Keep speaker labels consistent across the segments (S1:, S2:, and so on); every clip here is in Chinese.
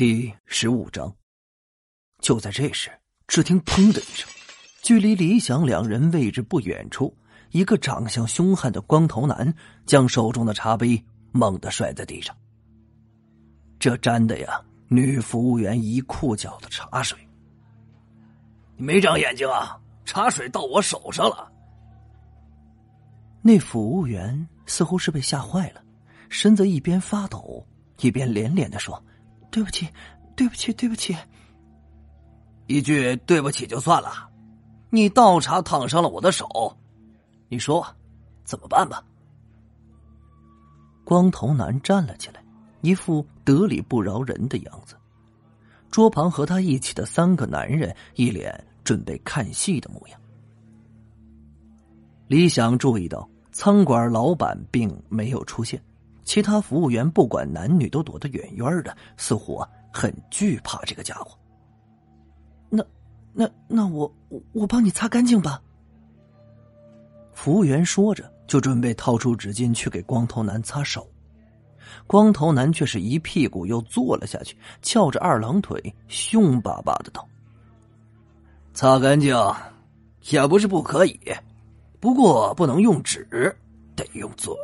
S1: 第十五章。就在这时，只听“砰”的一声，距离李想两人位置不远处，一个长相凶悍的光头男将手中的茶杯猛地摔在地上。这沾的呀，女服务员一裤脚的茶水。
S2: 你没长眼睛啊！茶水到我手上了。
S1: 那服务员似乎是被吓坏了，身子一边发抖，一边连连的说：“对不起，对不起，对不起。”
S2: 一句对不起就算了，你倒茶烫伤了我的手，你说怎么办吧？
S1: 光头男站了起来，一副得理不饶人的样子。桌旁和他一起的三个男人一脸准备看戏的模样。李想注意到餐馆老板并没有出现，其他服务员不管男女都躲得远远的，似乎啊很惧怕这个家伙。那，那那我我帮你擦干净吧。服务员说着，就准备掏出纸巾去给光头男擦手。光头男却是一屁股又坐了下去，翘着二郎腿，凶巴巴的道：“
S2: 擦干净也不是不可以。”不过不能用纸，得用嘴。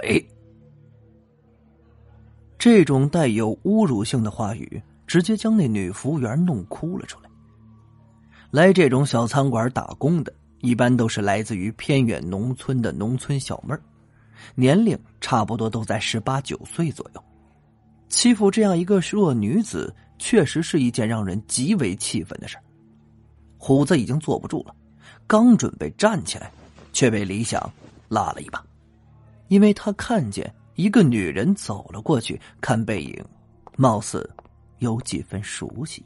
S1: 这种带有侮辱性的话语，直接将那女服务员弄哭了出来。来这种小餐馆打工的，一般都是来自于偏远农村的农村小妹儿，年龄差不多都在十八九岁左右。欺负这样一个弱女子，确实是一件让人极为气愤的事虎子已经坐不住了，刚准备站起来。却被李想拉了一把，因为他看见一个女人走了过去，看背影，貌似有几分熟悉。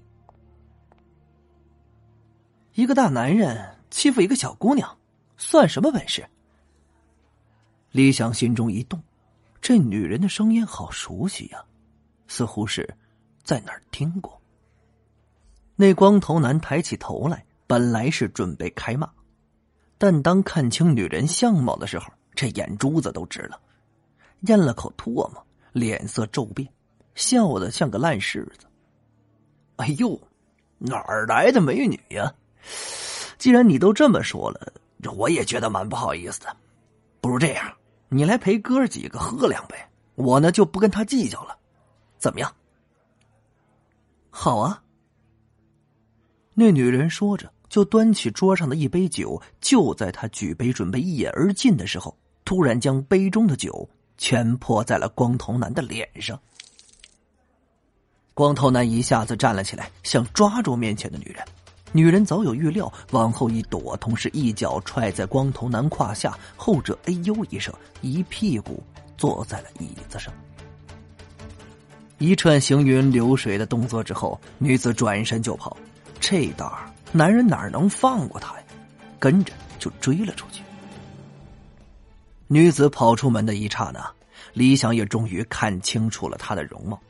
S1: 一个大男人欺负一个小姑娘，算什么本事？李想心中一动，这女人的声音好熟悉呀，似乎是在哪儿听过。那光头男抬起头来，本来是准备开骂。但当看清女人相貌的时候，这眼珠子都直了，咽了口唾沫，脸色骤变，笑得像个烂柿子。
S2: 哎呦，哪儿来的美女呀？
S1: 既然你都这么说了，
S2: 我也觉得蛮不好意思的。不如这样，你来陪哥几个喝两杯，我呢就不跟他计较了，怎么样？
S1: 好啊。那女人说着。就端起桌上的一杯酒，就在他举杯准备一饮而尽的时候，突然将杯中的酒全泼在了光头男的脸上。光头男一下子站了起来，想抓住面前的女人。女人早有预料，往后一躲，同时一脚踹在光头男胯下，后者哎呦一声，一屁股坐在了椅子上。一串行云流水的动作之后，女子转身就跑，这道儿。男人哪能放过她呀？跟着就追了出去。女子跑出门的一刹那，李想也终于看清楚了她的容貌。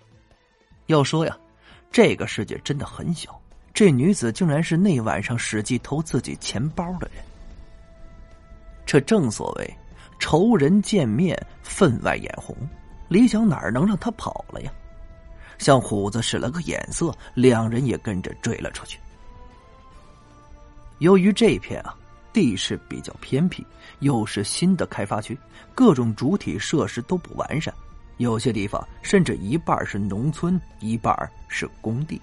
S1: 要说呀，这个世界真的很小，这女子竟然是那晚上使计偷自己钱包的人。这正所谓仇人见面，分外眼红。李想哪能让她跑了呀？向虎子使了个眼色，两人也跟着追了出去。由于这片啊地势比较偏僻，又是新的开发区，各种主体设施都不完善，有些地方甚至一半是农村，一半是工地。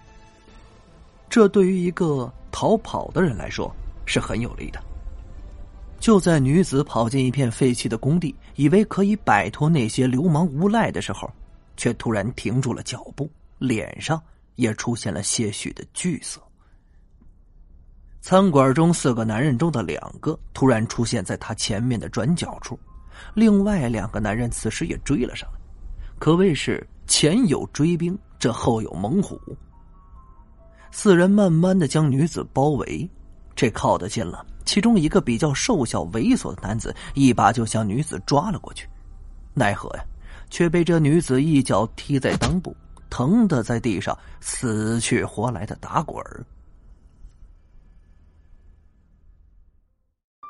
S1: 这对于一个逃跑的人来说是很有利的。就在女子跑进一片废弃的工地，以为可以摆脱那些流氓无赖的时候，却突然停住了脚步，脸上也出现了些许的惧色。餐馆中四个男人中的两个突然出现在他前面的转角处，另外两个男人此时也追了上来，可谓是前有追兵，这后有猛虎。四人慢慢的将女子包围，这靠得近了，其中一个比较瘦小猥琐的男子一把就向女子抓了过去，奈何呀，却被这女子一脚踢在裆部，疼的在地上死去活来的打滚儿。